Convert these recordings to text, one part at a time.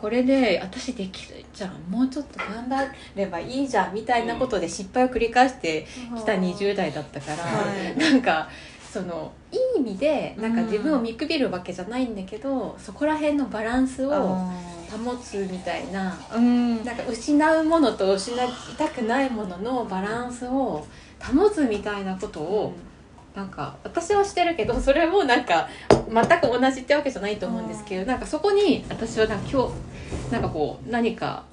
これで私できるじゃんもうちょっと頑張ればいいじゃんみたいなことで失敗を繰り返してきた20代だったから、はい。なんかそのいい意味でなんか自分を見くびるわけじゃないんだけど、そこら辺のバランスをあ保つみたいなーうん。なんか失うものと失いたくないもののバランスを保つみたいなことを、なんか私はしてるけどそれもなんか全く同じってわけじゃないと思うんですけどなんかそこに私はなんか今日なんかこう何か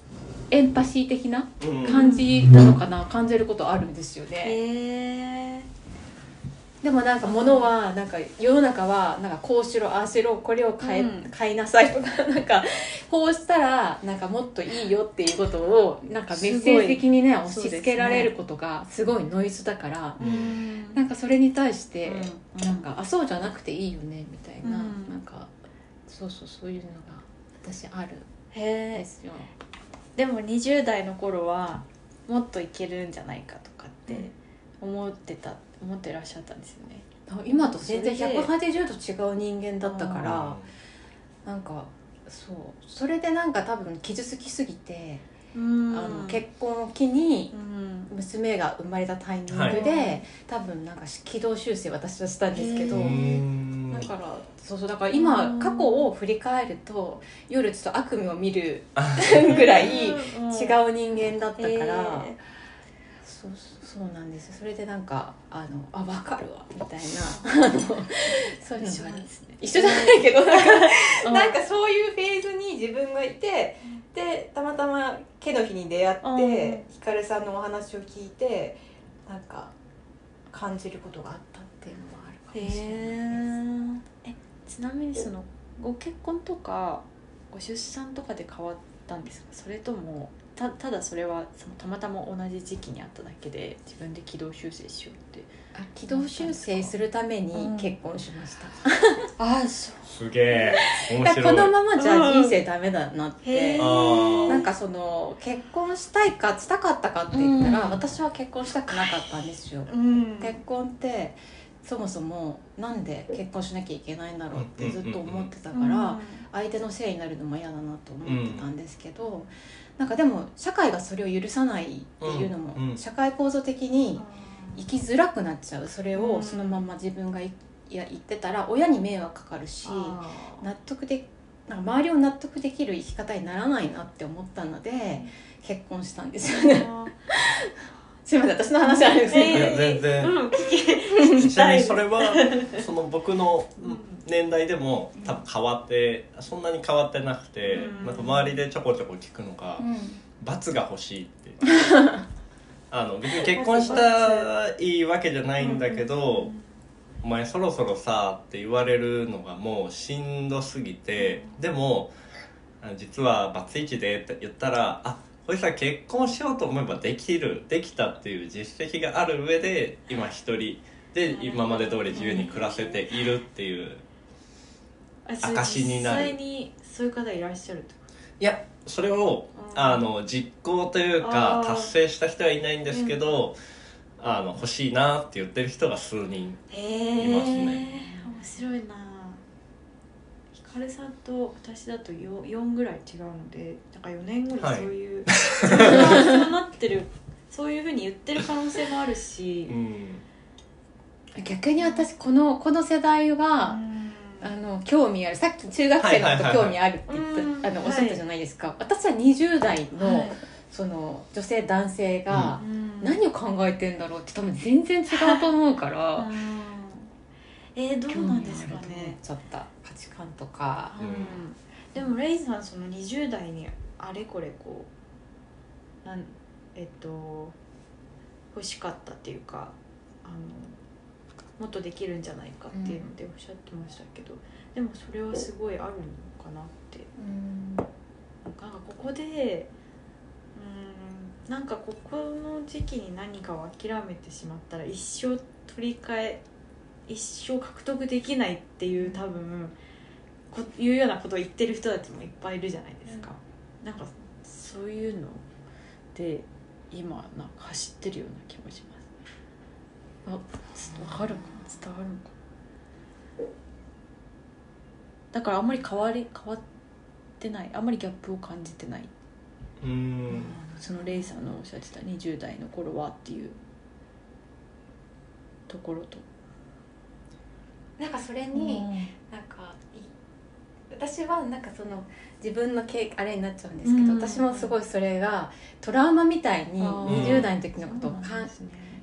エンパシー的なうん感じなのかな、感じることあるんですよね。でもなんか物はなんか世の中はなんかこうしろああしろこれを買え、うん。買いなさいとか なんかこうしたらなんかもっといいよっていうことをなんかメッセージ的にね押し付けられることがすごいノイズだから、うん。なんかそれに対して、うん。なんかあそうじゃなくていいよねみたいな、うん。なんかそうそうそういうのが私ある。んへえですよ。でも20代の頃はもっといけるんじゃないかとかって思ってた思ってらっしゃったんですよね。今と全然それで180度違う人間だったから、うん。なんかそう。それでなんか多分傷つきすぎて、うん。あの結婚を機にうん。娘が生まれたタイミングで、はい。多分なんか軌道修正私はしたんですけど、だからそうそうだから今うん。過去を振り返ると夜ちょっと悪夢を見る ぐらい違う人間だったから、へそうそうなんですよ。それでなんかあのあ分かるわみたいな。そういうのがね。一緒じゃないけど なんかうん。なんかそういうフェーズに自分がいてでたまたま毛の日に出会っうん。てひかるさんのお話を聞いてなんか感じることがあったっていうのもあるかもしれない。ですえちなみにそのご結婚とかご出産とかで変わったんですか？それともたただそれはそのたまたま同じ時期にあっただけで自分で軌道修正しようってあ軌道修正するためにうん結婚しました、ああそうすげえ。面白い。このままじゃうん。人生ダメだなって、へー。あー。なんかその結婚したいかしたかったかって言ったら、うん。私は結婚したくなかったんですよ、うん。結婚ってそもそもなんで結婚しなきゃいけないんだろうってずっと思ってたから、相手のせいになるのも嫌だなと思ってたんですけど、なんかでも社会がそれを許さないっていうのも、社会構造的に生きづらくなっちゃう。それうん。をそのまま自分がいいや言ってたら親に迷惑かかるしあ納得でなんか周りを納得できる生き方にならないなって思ったので結婚したんですよね。ーすいません私の話なんです全然。うん聞き ちなみにそれはその僕の年代でも多分変わってそんなに変わってなくて、うん。なんか周りでちょこちょこ聞くのがうん「罰が欲しい」って。あの別に結婚したらいいわけじゃないんだけど「お前そろそろさ」って言われるのがもうしんどすぎてでもあ実はバツイチでって言ったらあこいつは結婚しようと思えばできるできたっていう実績がある上で今一人で今まで通り自由に暮らせているっていう証になる。実際にそういう方いらっしゃるってこいやそれをうんあの実行というか達成した人はいないんですけど、あの欲しいなって言ってる人が数人いますね。面白いなひかるさんと私だと 4, 4ぐらい違うのでだから4年後にそういう、そうなってるそういうふうに言ってる可能性もあるしう、ん。逆に私このこの世代は、あの興味ある。さっき中学生のこと興味あるって言った、うんあのおっしゃったじゃないですか、私は20代の,、はい。その女性男性がうん。何を考えてんだろうって多分全然違うと思うからうんえー、どうなんですかね、ちゃった価値観とか。うん、でもレイさんその20代にあれこれこうなんえっと欲しかったっていうかあのもっとできるんじゃないかっていうのでおっしゃってましたけど、でもそれはすごいあるのかなって。うん。なんかここでうんなんかここの時期に何かを諦めてしまったら一生取り替え一生獲得できないっていう多分こいうようなことを言ってる人たちもいっぱいいるじゃないですか、なんかそういうので今なんか走ってるような気もします。あわかるか？な伝わるのか。なだからあんまり変わり変わっってない。あんまりギャップを感じてない、うん。そのレイさんのおっしゃってた20代の頃はっていうところと。なんかそれに、なんかい私はなんかその自分の経あれになっちゃうんですけど、うん。私もすごいそれがトラウマみたいにあー20代の時のことをかん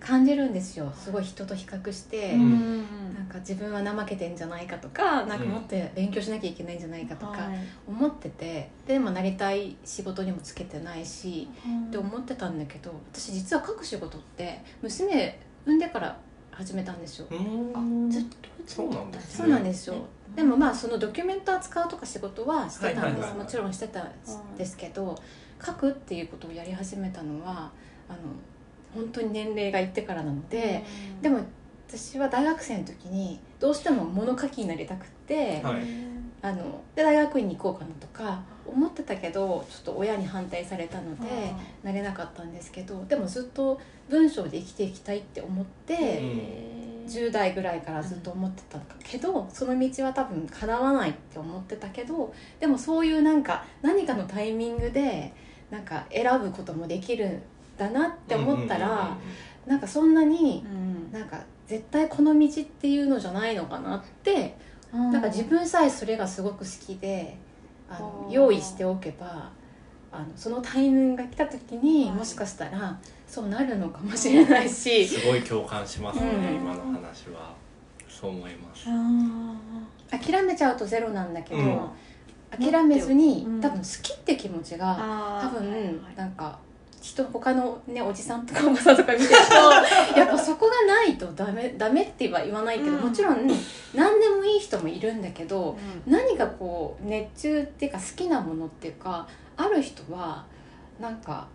感じるんですよ。すごい人と比較して、うん。なんか自分は怠けてんじゃないかとかなんかもっと勉強しなきゃいけないんじゃないかとかはい。思っててでもなりたい仕事にもつけてないしって思ってたんだけど私実は書く仕事って娘産んでから始めたんですよ。うん。ずっとそうなんですね。そうなんですよ。でもまあそのドキュメント扱うとか仕事はしてたんです。もちろんしてたんですけど書くっていうことをやり始めたのはあの本当に年齢がいってからなので、でも私は大学生の時にどうしても物書きになりたくって、はいあので大学院に行こうかなとか思ってたけどちょっと親に反対されたのでなれなかったんですけどでもずっと文章で生きていきたいって思って。10代ぐらいからずっと思ってたけど、その道は多分叶わないって思ってたけどでもそういうなんか何かのタイミングでなんか選ぶこともできるんだなって思ったら、なんかそんなになんか絶対この道っていうのじゃないのかなってなんか自分さえそれがすごく好きであの用意しておけばあのそのタイミングが来た時にはい。もしかしたらそうなるのかもしれないし。すごい共感しますね、うん。今の話は。そう思います。あ諦めちゃうとゼロなんだけど、うん。諦めずに、うん。多分好きって気持ちがあ多分、はいはい。なんか人他のねおじさんとかおばさんとか見てると やっぱそこがないとダメダメっては言わないけど、うん。もちろん何でもいい人もいるんだけど、う何かこう熱中っていうか好きなものっていうかある人はなんか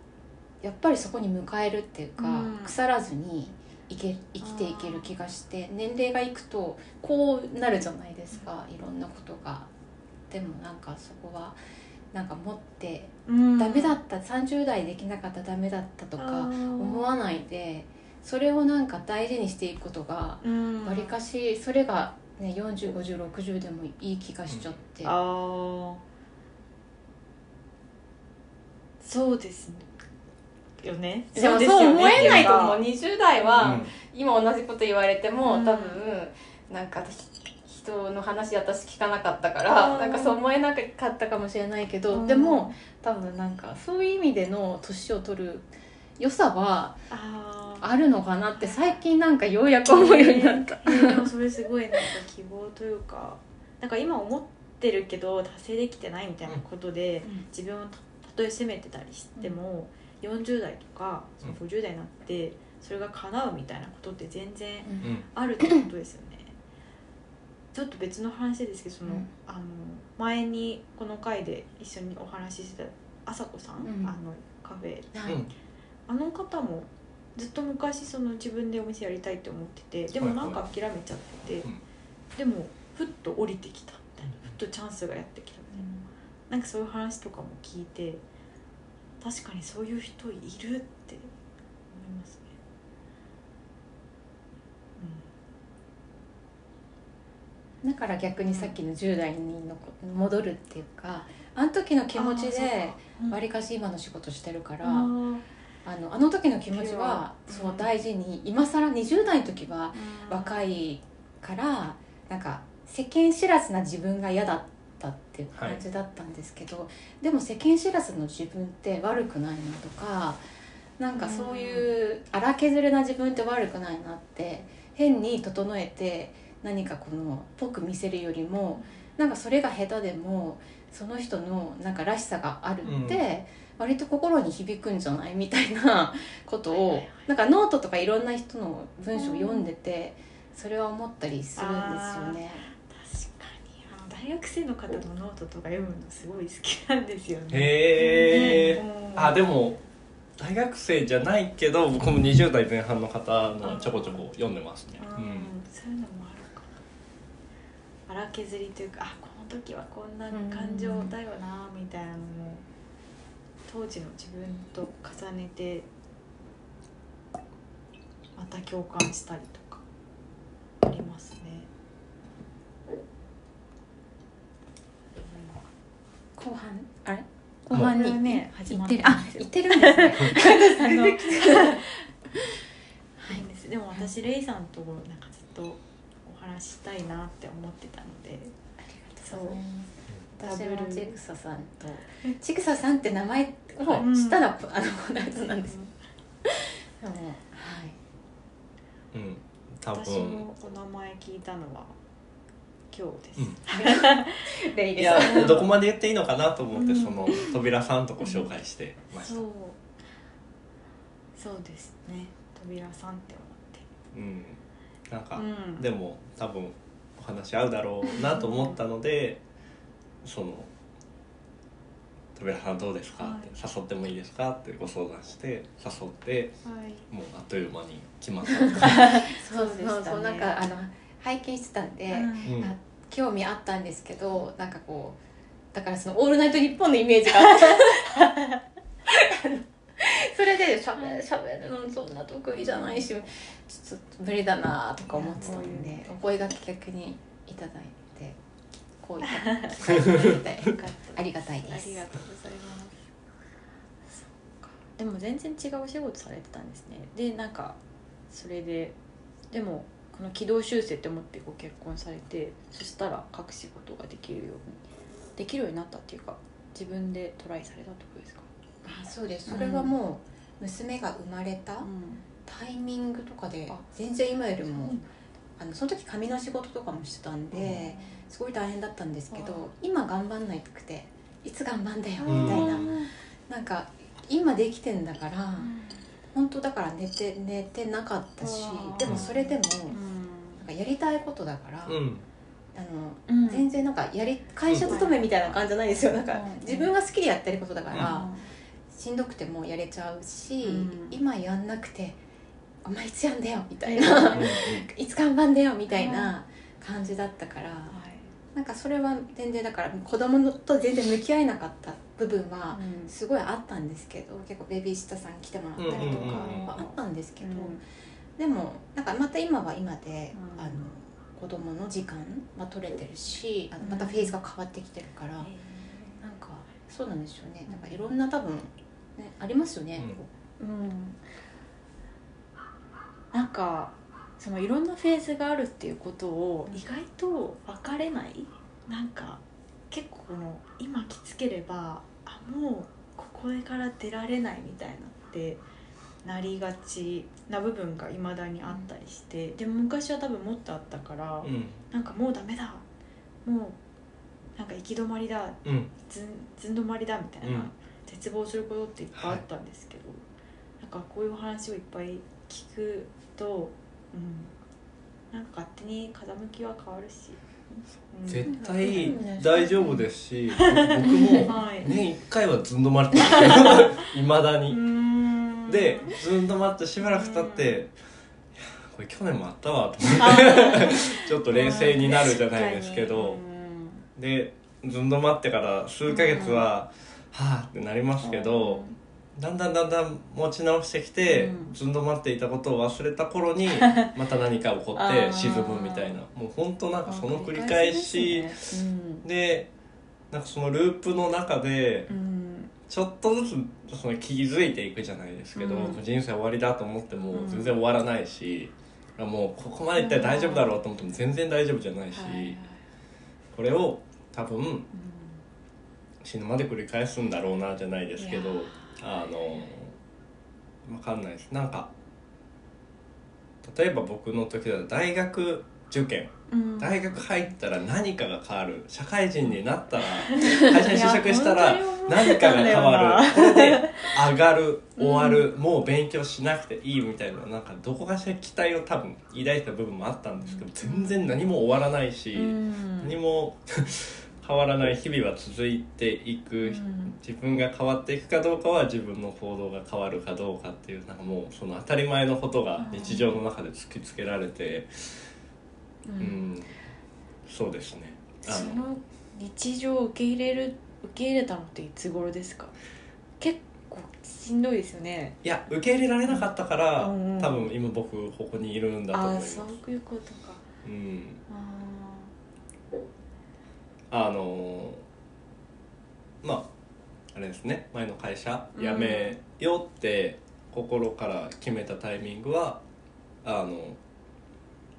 やっぱりそこに迎えるっていうか、うん。腐らずに生け生きていける気がして年齢がいくとこうなるじゃないですかいろんなことが。でもなんかそこはなんか持ってんダメだった30代できなかったダメだったとか思思わないでそれをなんか大事にしていくことがうん。わりかしそれが、ね、405060でもいい気がしちゃって。ああそうですよね。でもそう思えないと思う。ってい20代うはん。今同じこと言われても、うん。多分なんかひ人の話私聞かなかったからなんかそう思えなかったかもしれないけど、うん。でも多分なんかそういう意味での年を取る良さはあるのかなって最近なんかようやく思うようになった。えーでもそれすごいなんか希望というかなんか今思ってるけど達成できてないみたいなことで、うん。自分をたたとえ責めてたりしても、40代とかその50代になってそれが叶うみたいなことって全然うん。あるってことですよね。ちょっと別の話ですけどその、うん。あの前にこの回で一緒にお話ししてた朝子さん、うん。あのカフェはい。うんあの方もずっと昔その自分でお店やりたいって思っててでもなんか諦めちゃってて、うんでもふっと降りてきたみたいなふっとチャンスがやってきたみたいな。なんかそういう話とかも聞いて確かにそういう人いるって思いますね。だから逆にさっきの10代にの戻るっていうかあの時の気持ちでうん。わりかし今の仕事してるから。あのあの時の気持ちはそううん大事に今更20代の時は若いいからなんか世間知らずな自分が嫌だったっていう感じだったんですけど、でも世間知らずの自分って悪くないなとかなんかそういう荒削れな自分って悪くないなって変に整えて何かこのぽく見せるよりもなんかそれが下手でもその人のなんからしさがあるって、割と心に響くんじゃない？みたいな ことをはいはいはい。なんかノートとかいろんな人の文章を読んでてそれは思ったりするんですよね。確かに。あの大学生の方のノートとか読むのすごい好きなんですよね。へえうん。あでも大学生じゃないけど僕も20代前半の方のちょこちょこ読んでますね。うんうん。そういうのもある荒削りというかあこの時はこんな感情だよなみたいなのも当時の自分と重ねてまた共感したりとかありますね。後半番にね始まってる。あ行ってるんですね。あの。はい。でも私レイさんとなんかずっとお話ししたいなって思ってたので。そう。私もちぐささんと。ちぐささんって名前を知ったら、あのやつなんです。でもはい。うん多私分もお名前聞いたのは今日です、うん。いやどこまで言っていいのかなと思って、うん。その扉さんとご紹介してました、そう。そうですね。扉さんって。うんなんか、うん。でも多分お話合うだろうなと思ったのでその「扉さんどうですか?」って「誘ってもいいですか?」ってご相談して誘ってはい。もうあっという間に決まった。そ うそうでしたね。そうそうなんかあの拝見してたんで、うん。興味あったんですけどなんかこうだからその「オールナイトニッポン」のイメージがあって それでしゃべしゃべるのそんな得意じゃないしちょっと無理だなとか思ってたんでお声がけ逆にいただいてこういったありがたいありがたいです。ありがとうございます。でも全然違うお仕事されてたんですね。でなんかそれででもこの軌道修正って思ってご結婚されてそしたら書く仕事ができるようにできるようになったっていうか自分でトライされたってことですか？あそうです。それはもう娘が生まれたうん。タイミングとかであ全然今よりもあのその時紙の仕事とかもしてたんですごい大変だったんですけあど今頑張んないくていつ頑張んだようん。みたいな。うん。なんか今できてんだから本当だから寝て寝てなかったしでもそれでもうん。なんかやりたいことだから、うん。あのうん。全然なんかやり会社勤めみたいな感じじゃないですよ。なんかうん。自分が好きでやってることだから、うんしんどくてもやれちゃうし、うん。今やんなくて「お前いつやんだよ」みたいうん。なうん「いつ頑張んだよ」みたいな感じだったから、はい。なんかそれは全然だから子供と全然向き合えなかった部分はうん。すごいあったんですけど結構ベビーシッターさんに来てもらったりとかうんうんうん。うんはあったんですけど、うん。でもなんかまた今は今で、うん。あの子供の時間は取れてるしあのまたフェーズが変わってきてるから、なんかそうなんですよね。なんかいろんな多分、ね、ありますよね、うん。なんかそのいろんなフェーズがあるっていうことを意外と分かれない？なんか結構この今きつければあもうここから出られないみたいなってなりがちな部分がいまだにあったりして、でも昔は多分もっとあったから、うん。なんかもうダメだもうなんか行き止まりだうん。ずん止まりだみたいな、うん絶望することっていっぱいあったんですけど、なんかこういう話をいっぱい聞くと、うん、なんか勝手に風向きは変わるし、う。ん、絶対大丈夫ですし 僕もはい。年1回はずんどまりってるい。まだうにん。でずんどまってしばらく経って、これ去年もあったわと思って ちょっと冷静になるじゃないですけど、でずんどまってから数ヶ月は、はあ。ってなりますけど、だんだんだんだん持ち直してきて、うん。ずんどまっていたことを忘れた頃に また何か起こっあてー沈むみたいな。もう本当なんかその繰り返し。ですね。でなんかそのループの中でうん。うんちょっとずつその気づいていくじゃないですけど、うん。人生終わりだと思ってもうん。全然終わらないし、もうここまでいったら大丈夫だろうと思っても全然大丈夫じゃないし、はいはい。これを多分うん死ぬまで繰り返すんだろうなじゃないですけどあの分かんないです。なんか例えば僕の時だと大学受験。うん。大学入ったら何かが変わる。社会人になったら 会社に就職したら何かが変わなる。これで 上がる終わる、もう勉強しなくていいみたいななんかどこかしら期待を多分抱いた部分もあったんですけど全然何も終わらないし、うん。何も変わらない日々は続いていく、うん。自分が変わっていくかどうかは自分の行動が変わるかどうかっていうなんかもうその当たり前のことが日常の中で突きつけられてううん。ん、そうですね。あそのの日常を受け入れる受け入れたのっていつ頃ですか？結構しんどいですよね。いや受け入れられなかったから、うん。うん多分今僕ここにいるんだと思いああますそういうことか。うんああのまあああれですね。前の会社辞めようって心から決めたタイミングはあの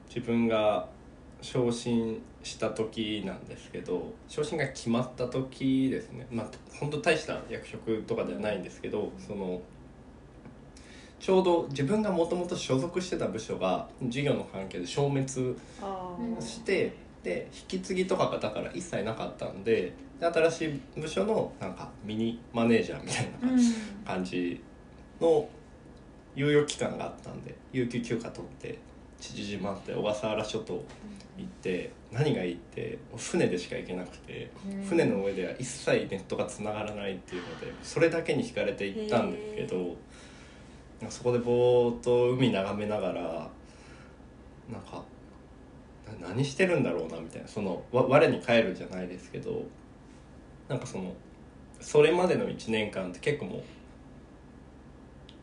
自分が昇進した時なんですけど昇進が決まった時ですね。まあ本当大した役職とかではないんですけどそのちょうど自分がもともと所属してた部署が事業の関係で消滅してで引き継ぎとかがだから一切なかったんでで新しい部署のなんかミニマネージャーみたいなうん。感じの猶予期間があったんで有給休暇取って父島って小笠原諸島行って何がいいって船でしか行けなくて船の上では一切ネットが繋がらないっていうのでそれだけに惹かれて行ったんですけどそこでぼーっと海眺めながらなんかな何してるんだろうなみたいなそのわ我に返るじゃないですけどなんかそのそれまでの1年間って結構もう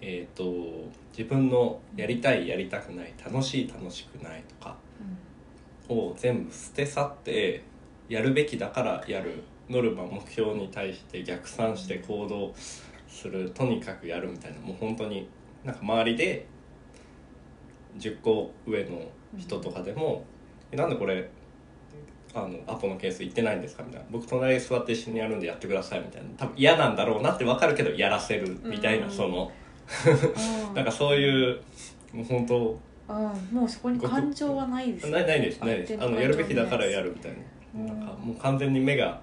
えっ、と自分のやりたいやりたくない楽しい楽しくないとかを全部捨て去ってやるべきだからやるノルマ目標に対して逆算して行動するとにかくやるみたいなもう本当になんか周りで10個上の人とかでも「えなんでこれあのアポのケース行ってないんですか?」みたいな「僕隣に座って一緒にやるんでやってください」みたいな。多分嫌なんだろうなって分かるけどやらせるみたいな、うんその。あ なんかそういうもう本当あもうそこに感情はないです。ないないです。ないです。あのやるべきだからやるみたいうん。ななんかもう完全に目が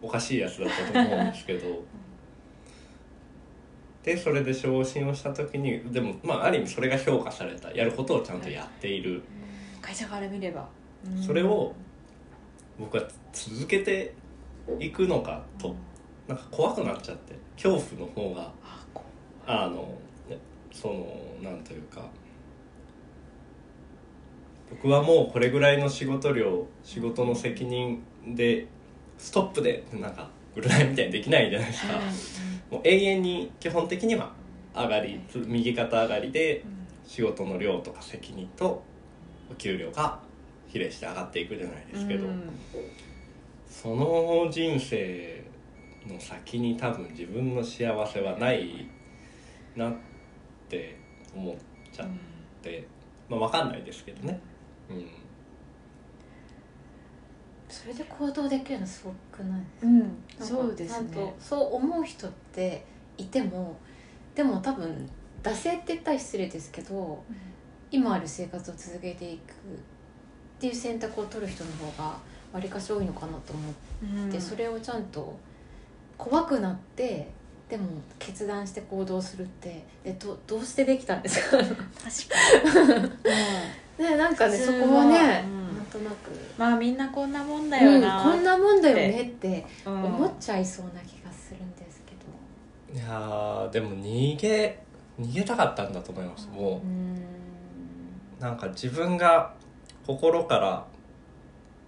おかしいやつだったと思うんですけど。でそれで昇進をした時にでもまあある意味それが評価されたやることをちゃんとやっている。会社から見ればそれを僕は続けていくのかとなんか怖くなっちゃって恐怖の方があのねそのなんというか僕はもうこれぐらいの仕事量仕事の責任でストップでなんか占いみたいにできないじゃないですか、もう永遠に基本的には上がり右肩上がりで仕事の量とか責任とお給料が比例して上がっていくじゃないですけど、その人生の先に多分自分の幸せはないなって思っちゃって、まあ分かんないですけどね、うん、それで行動できるのすごくない？うん。なんかそうですね。そう思う人っていてもでも多分惰性って言ったら失礼ですけど今ある生活を続けていくっていう選択を取る人の方がわりかし多いのかなと思って、うん。それをちゃんと怖くなってでも決断して行動するってでどどうしてできたんですか？確かに。ねなんかねそこはね、うん。なんとなく、まあみんなこんなもんだうん、よなこんなもんだよねってうん。思っちゃいそうな気がするんですけど。いやーでも逃げ逃げたかったんだと思いますもう。ん。うなんか自分が心から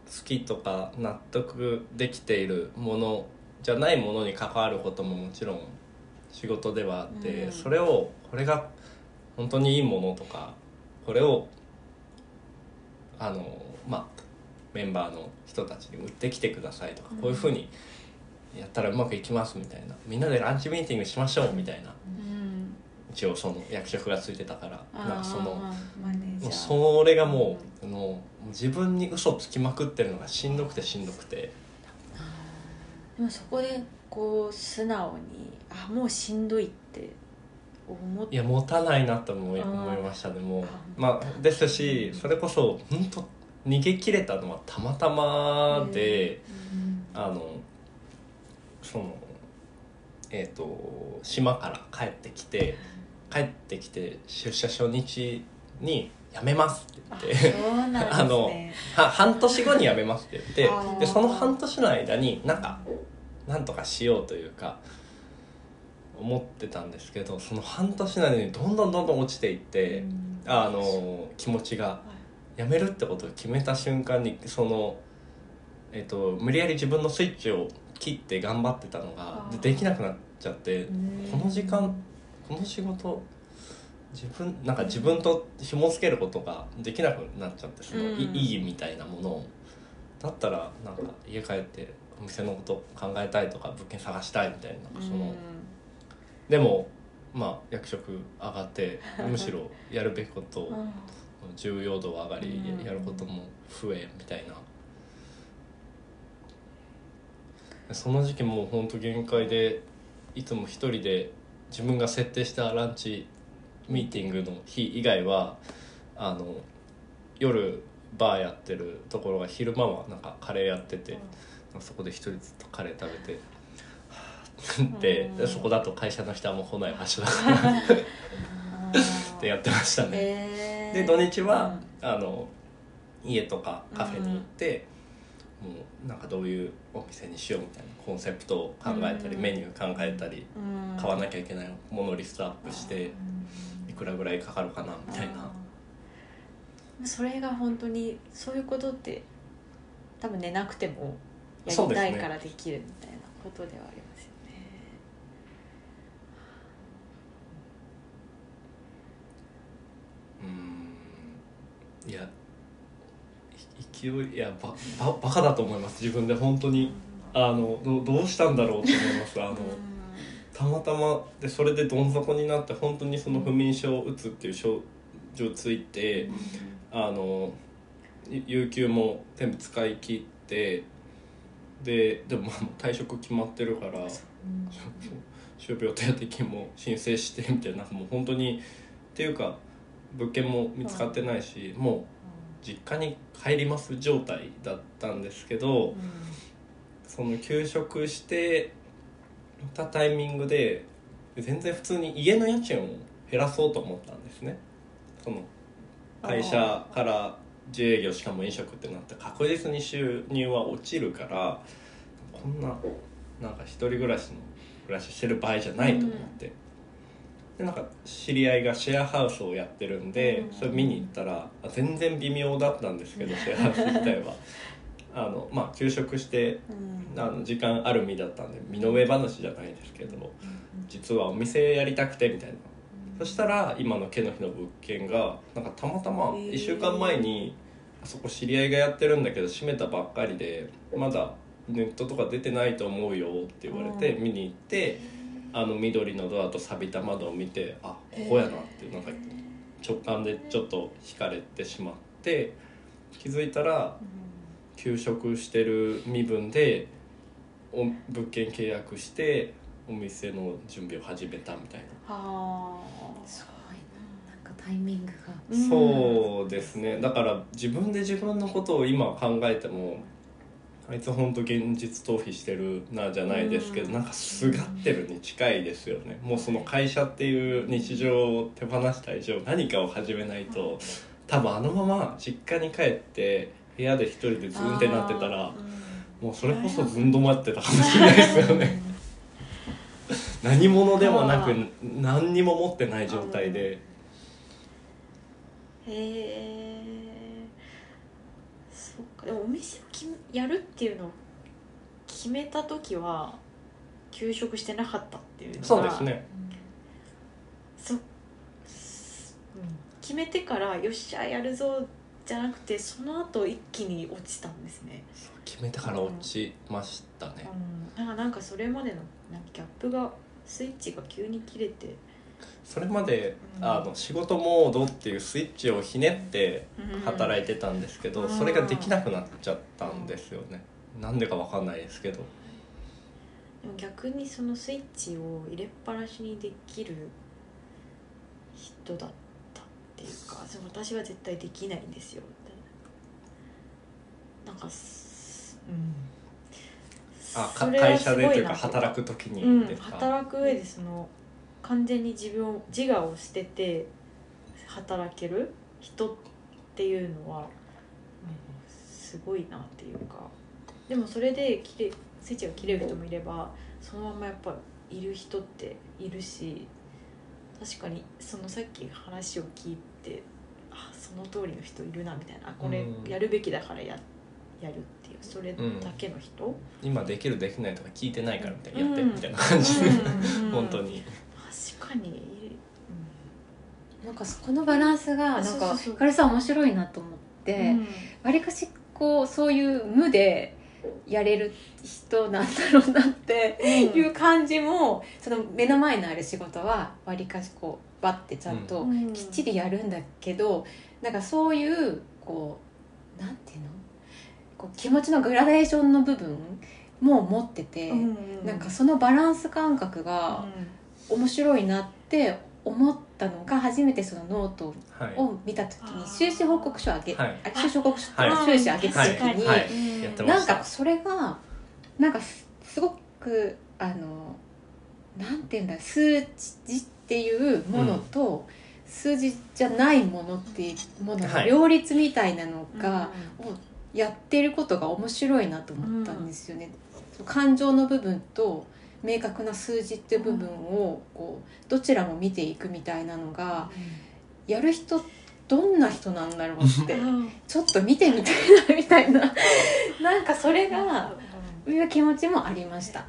好きとか納得できているものじゃないものに関わることももちろん仕事ではあって、うん。それをこれが本当にいいものとかこれをあのまあメンバーの人たちに売ってきてくださいとか、こういうふうにやったらうまくいきますみたいなみんなでランチミーティングしましょうみたいなうん一応その役職がついてたからなんかそのそれがもう,、もう自分に嘘つきまくってるのがしんどくてしんどくて。でもそこでこう素直にあもうしんどいって思っいや持たないなと思い思いましたねもまあですしそれこそ本当逃げ切れたのはたまたまで、あのそのえっ、と島から帰ってきて帰ってきて出社初日に「辞めます」ってあ言って あの半年後に辞めますって言ってでその半年の間になんかなんとかしようというか思ってたんですけどその半年の間にどんどんどんどん落ちていって、あの気持ちが辞めるってことを決めた瞬間にその、えっと無理やり自分のスイッチを切って頑張ってたのがでできなくなっちゃってうん。この時間この仕事自分なんか自分と紐付けることができなくなっちゃってその、いうん。意義みたいなものを。だったらなんか家帰ってお店のこと考えたいとか物件探したいみたいなその、うん。でもまあ役職上がって むしろやるべきことを重要度は上がりうん。やることも増えみたいな。その時期もうほんと限界でいつも一人で自分が設定したランチミーティングの日以外はあの夜バーやってるところが昼間はなんかカレーやってて、そこで一人ずっとカレー食べて でそこだと会社の人はもう来ない場所だから。ってやってましたね。えー。で土日は、あの家とかカフェに行って、もうなんかどういうお店にしようみたいなコンセプトを考えたり、うん。メニュー考えたりうん。買わなきゃいけないものをリストアップしていくらぐらいかかるかなみたいな。うんそれが本当にそういうことって多分寝なくてもやりたいからできるみたいなことではありますよね。うん。いやい勢いいやばばバカだと思います自分で。本当にあのどどうしたんだろうと思います。あのたまたまでそれでどん底になって本当にその不眠症を打つっていう症状ついてあのい有給も全部使い切ってででも退職決まってるから傷病手当金も申請してみたいなもう本当にっていうか物件も見つかってないしもう実家に帰ります状態だったんですけどその休職してたタイミングで全然普通に家の家賃を減らそうと思ったんですね。その会社から自営業しかも飲食ってなって確実に収入は落ちるからこんななんか一人暮らしの暮らししてる場合じゃないと思って、でなんか知り合いがシェアハウスをやってるんで、うん。それ見に行ったらあ全然微妙だったんですけど シェアハウス自体はあのまあ休職してあの時間ある身だったんで身の上話じゃないですけど実はお店やりたくてみたいな。そしたら今の毛の日の物件がなんかたまたま1週間前にあそこ知り合いがやってるんだけど閉めたばっかりでまだネットとか出てないと思うよって言われてう見に行ってあの緑のドアと錆びた窓を見てあここやなってなんか直感でちょっと惹かれてしまって気づいたら休職してる身分でお物件契約してお店の準備を始めたみたいな。はすごいな。なんかタイミングが。うんそうですね。だから自分で自分のことを今考えてもあいつ本当現実逃避してるなじゃないですけど、うん。なんかすがってるに近いですよね。もうその会社っていう日常を手放した以上何かを始めないと多分あのまま実家に帰って部屋で一人でズーンってなってたらもうそれこそずんどまってたかもしれないですよね。何者でもなくあ何にも持ってない状態で。へえそっか。でもお店を決めやるっていうのを決めた時は休職してなかったっていうのがそうですね。そ、うん。決めてからよっしゃやるぞじゃなくてその後一気に落ちたんですね、決めてから落ちましたね、うん、なんかなんかそれまでのなんかギャップがスイッチが急に切れて。それまで、うん。あの仕事モードっていうスイッチをひねって働いてたんですけど、うん。それができなくなっちゃったんですよね、なんでかわかんないですけど。でも逆にそのスイッチを入れっぱなしにできる人だったっていうか。私は絶対できないんですよなんかうんあか会社でというか働く時に、働く上でその完全に自分を自我を捨てて働ける人っていうのは、すごいなっていうかでもそれできれスイッチが切れる人もいればそのままやっぱいる人っているし確かにそのさっき話を聞いてあその通りの人いるなみたいなあこれうんやるべきだからややるっていうそれだけの人、今できるできないとか聞いてないからみたいな、うんやってみたいな感じで、うん 本当に。確かに、なんかそこのバランスがなんかひかるさん面白いなと思ってわりかしこうそういう無でやれる人なんだろうなっていう感じもその目の前のある仕事はわりかしこうバッてちゃんとうん。きっちりやるんだけどなんかそういうこうなんていうの？こう気持ちのグラデーションの部分も持ってて、なんかそのバランス感覚が面白いなって思ったのが初めてそのノートはい。を見た時に収支報告書を上げ、はい。あ収支報告書とはい。収支上げた時に、なんかそれがなんかすすごくあのなんていうんだ数字っていうものと、数字じゃないものっていうもののはい。両立みたいなのが、をやってることが面白いなと思ったんですよね。感情の部分と明確な数字っていう部分をこうどちらも見ていくみたいなのがやる人どんな人なんだろうってちょっと見てみたいなみたいな。なんかそれがいう気持ちもありました。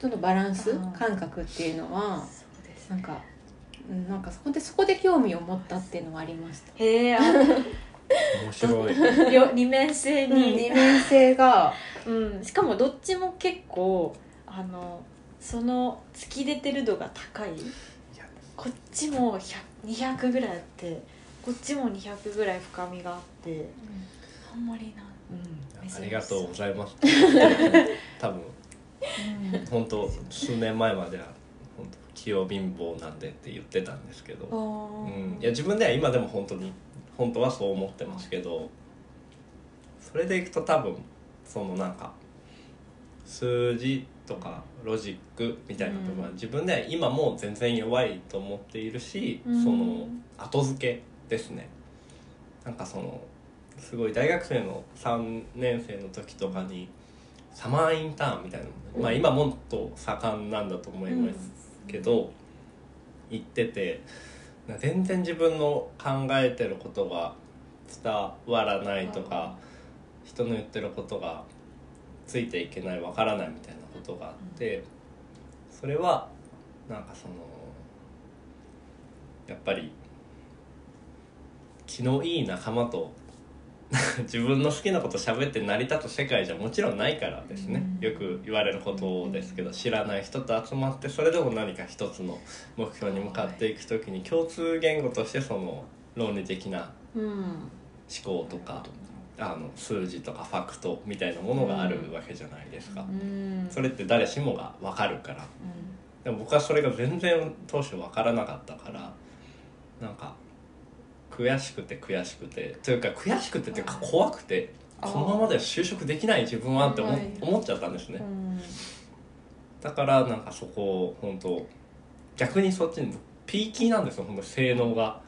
そのバランスうん。感覚っていうのはなんかうんなんかそこでそこで興味を持ったっていうのはありました。へえあ面白い。両二面性に、二面性が。うん、しかもどっちも結構あのその突き出てる度が高い。こっちも100 200ぐらいあってこっちも200ぐらい深みがあって。あんまりな、うん、ありがとうございます。多分。本当数年前までは器用貧乏なんでって言ってたんですけど、ううん、いや自分では今でも本当に本当はそう思ってますけどそれでいくと多分そのなんか数字とかロジックみたいな部分はうん。自分では今も全然弱いと思っているし、うん。その後付けですね。なんかそのすごい大学生の3年生の時とかにサマーインターンみたいなの。まあ今もっと盛んなんだと思いますけど、言ってて全然自分の考えてることが伝わらないとか人の言ってることがついていけないわからないみたいなことがあってそれはなんかそのやっぱり気のいい仲間と 自分の好きなこと喋って成り立つ世界じゃもちろんないからですね、うん。よく言われることですけど知らない人と集まってそれでも何か一つの目標に向かっていく時に共通言語としてその論理的なうん。思考とかあの数字とかファクトみたいなものがあるわけじゃないですか、うん。それって誰しもが分かるから。でも僕はそれが全然当初分からなかったからなんか悔しくて悔しくて。というか悔しくてというか怖くて。このままでは就職できない自分はって思,、はい。思っちゃったんですね。うん。だからなんかそこを本当逆にそっちにピーキーなんですよ。本当性能が。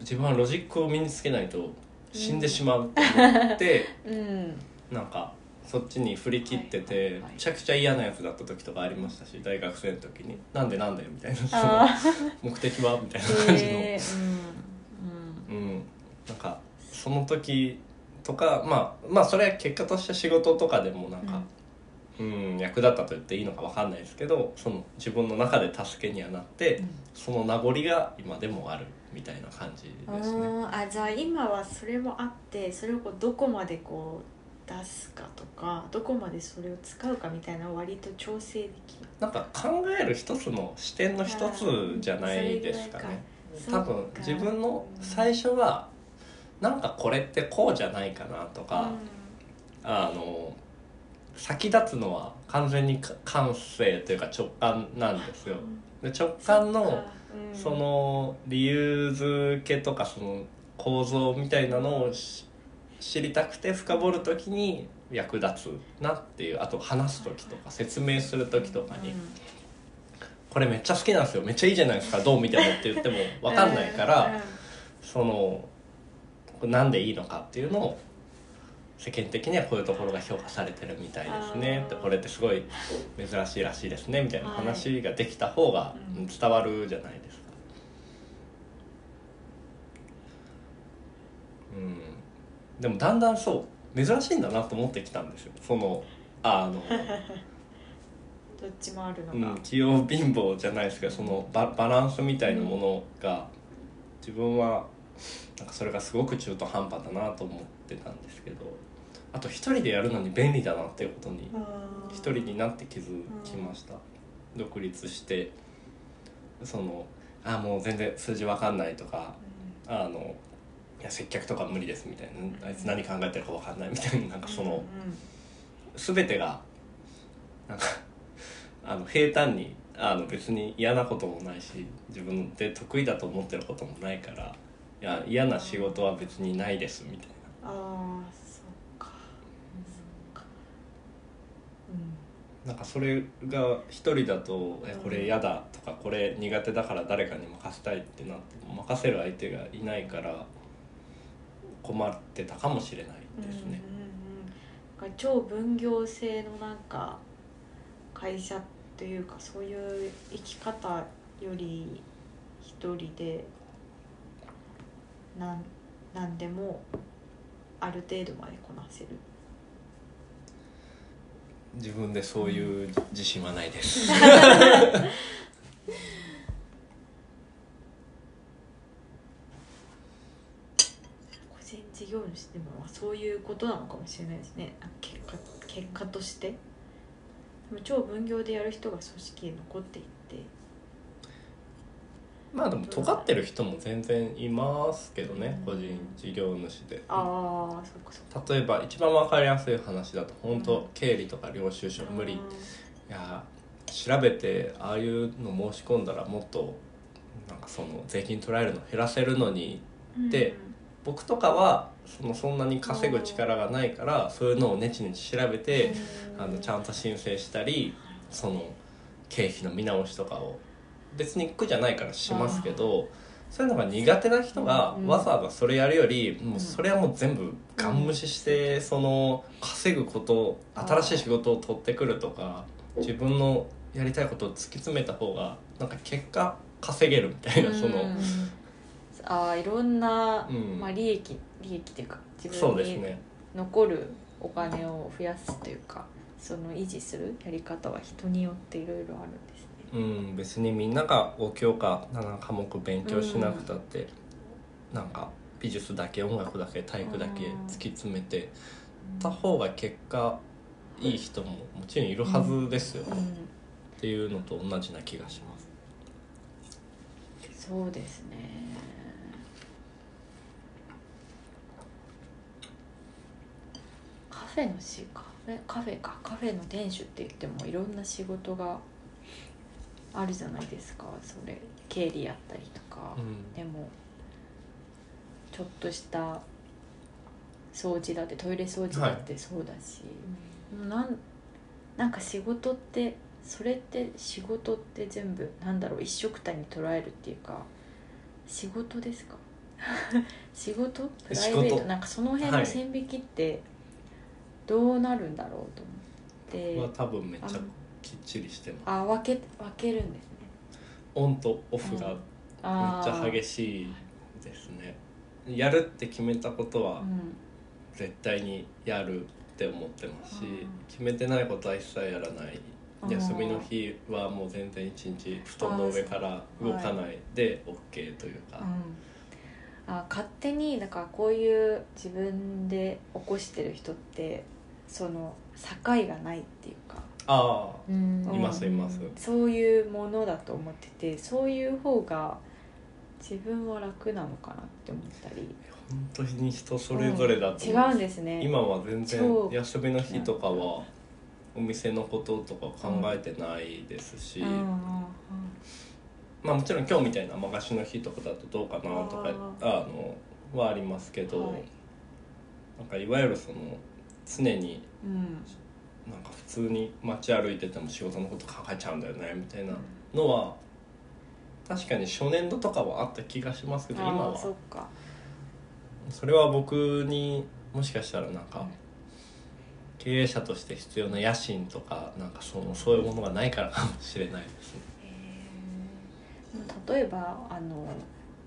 自分はロジックを身につけないと死んでしまうと思って、うん。なんかそっちに振り切ってて、めちゃくちゃ嫌なやつだった時とかありましたし大学生の時に「なんでなんで?」みたいな。そのあ 目的はみたいな感じの、へえうん、なんかその時とかまあまあそれは結果として仕事とかでもなんか、うん。役立ったと言っていいのかわかんないですけどその自分の中で助けにはなって、その名残が今でもあるみたいな感じですね。うんあじゃあ今はそれもあってそれをこうどこまでこう出すかとかどこまでそれを使うかみたいな割と調整できる。なんか考える一つの視点の一つじゃないですかね。多分自分の最初はなんかこれってこうじゃないかなとか、あの先立つのは完全にか感性というか直感なんですよ。で直感のその理由付けとかその構造みたいなのをし知りたくて深掘る時に役立つなっていうあと話す時とか説明する時とかに「これめっちゃ好きなんですよ。めっちゃいいじゃないですか。どう見ても」って言っても分かんないから。そのこれなんでいいのかっていうのを世間的にはこういうところが評価されてるみたいですね。あー。ってこれってすごい珍しいらしいですね。みたいなはい話ができた方がうん伝わるじゃないですか。うん、でもだんだんそう珍しいんだなと思ってきたんですよ。そのあの、どっちもあるのが、うん、器用貧乏じゃないですけどそのババランスみたいなものが自分はなんかそれがすごく中途半端だなと思ってたんですけどあと一人でやるのに便利だなっていうことに一人になって気づきました、独立してそのあもう全然数字わかんないとかあのいや接客とか無理ですみたいなあいつ何考えてるかわかんないみたいななんかその全てがなんかあの平坦にあの別に嫌なこともないし自分で得意だと思ってることもないからいや嫌な仕事は別にないですみたいな。ああそっか。そっか。うん。なんかそれが一人だと「えこれ嫌だ」とか「これ苦手だから誰かに任せたい」ってなっても任せる相手がいないから困ってたかもしれないですね。うんうんうん超分業制のなんか会社というかそういう生き方より一人でなんなんでもある程度までこなせる。自分でそういう自信はないです。個人事業主でもまあそういうことなのかもしれないですね。あ結果結果として。でも超分業でやる人が組織に残っていってまあでも尖ってる人も全然いますけどね個人事業主で。ああそっかそっか。例えば一番わかりやすい話だと本当経理とか領収書無理。いや調べてああいうの申し込んだらもっとなんかその税金取られるの減らせるのにで僕とかはそのそんなに稼ぐ力がないからそういうのをネチネチ調べてあのちゃんと申請したりその経費の見直しとかを別に苦じゃないからしますけどそういうのが苦手な人がうん。わざわざそれやるよりもうそれはもう全部ガン無視してその稼ぐこと新しい仕事を取ってくるとか自分のやりたいことを突き詰めた方がなんか結果稼げるみたいなその。うんああいろんな、うん。まあ、利益利益っていうか自分に残るお金を増やすというかその維持するやり方は人によっていろいろあるんですね。うん別にみんなが5教科7科目勉強しなくたって、なんか美術だけ音楽だけ体育だけ突き詰めてた方が結果いい人ももちろんいるはずですよ、っうん、ていうのと同じな気がします。そうですね。カフェのしカフェカフェか。カフェの店主って言ってもいろんな仕事があるじゃないですかそれ経理やったりとか、うん。でもちょっとした掃除だってトイレ掃除だってそうだし、なんなんか仕事ってそれって仕事って全部なんだろう一緒くたに捉えるっていうか仕事ですか？仕事？プライベ仕ート？事なんかその辺の線引きってどうなるんだろうと思って、は多分めっちゃきっちりしてます。あ分け分けるんですね。オンとオフがめっあちゃー激しいですね。やるって決めたことはうん。絶対にやるって思ってますしうん。決めてないことは一切やらない。休みの日はもう全然一日布団の上から動かないで OK というか、うん、あ勝手にだからこういう自分で起こしてる人ってその境がないっていうか、ああ。うん。いますいます。そういうものだと思っててそういう方が自分は楽なのかなって思ったり。本当に人それぞれだとう。ん。違思ううんですね。今は全然超休みの日とかはお店のこととか考えてないですし、うんうんうん。まあもちろん今日みたいな任しの日とかだとどうかなとかあのはありますけど、はい。なんかいわゆるその常にうんなんか普通に街歩いてても仕事のこと考えちゃうんだよねみたいなのは確かに初年度とかはあった気がしますけど今は。そっか。それは僕にもしかしたらなんか経営者として必要な野心とかなんかそのそういうものがないからかもしれないですね。例えばあの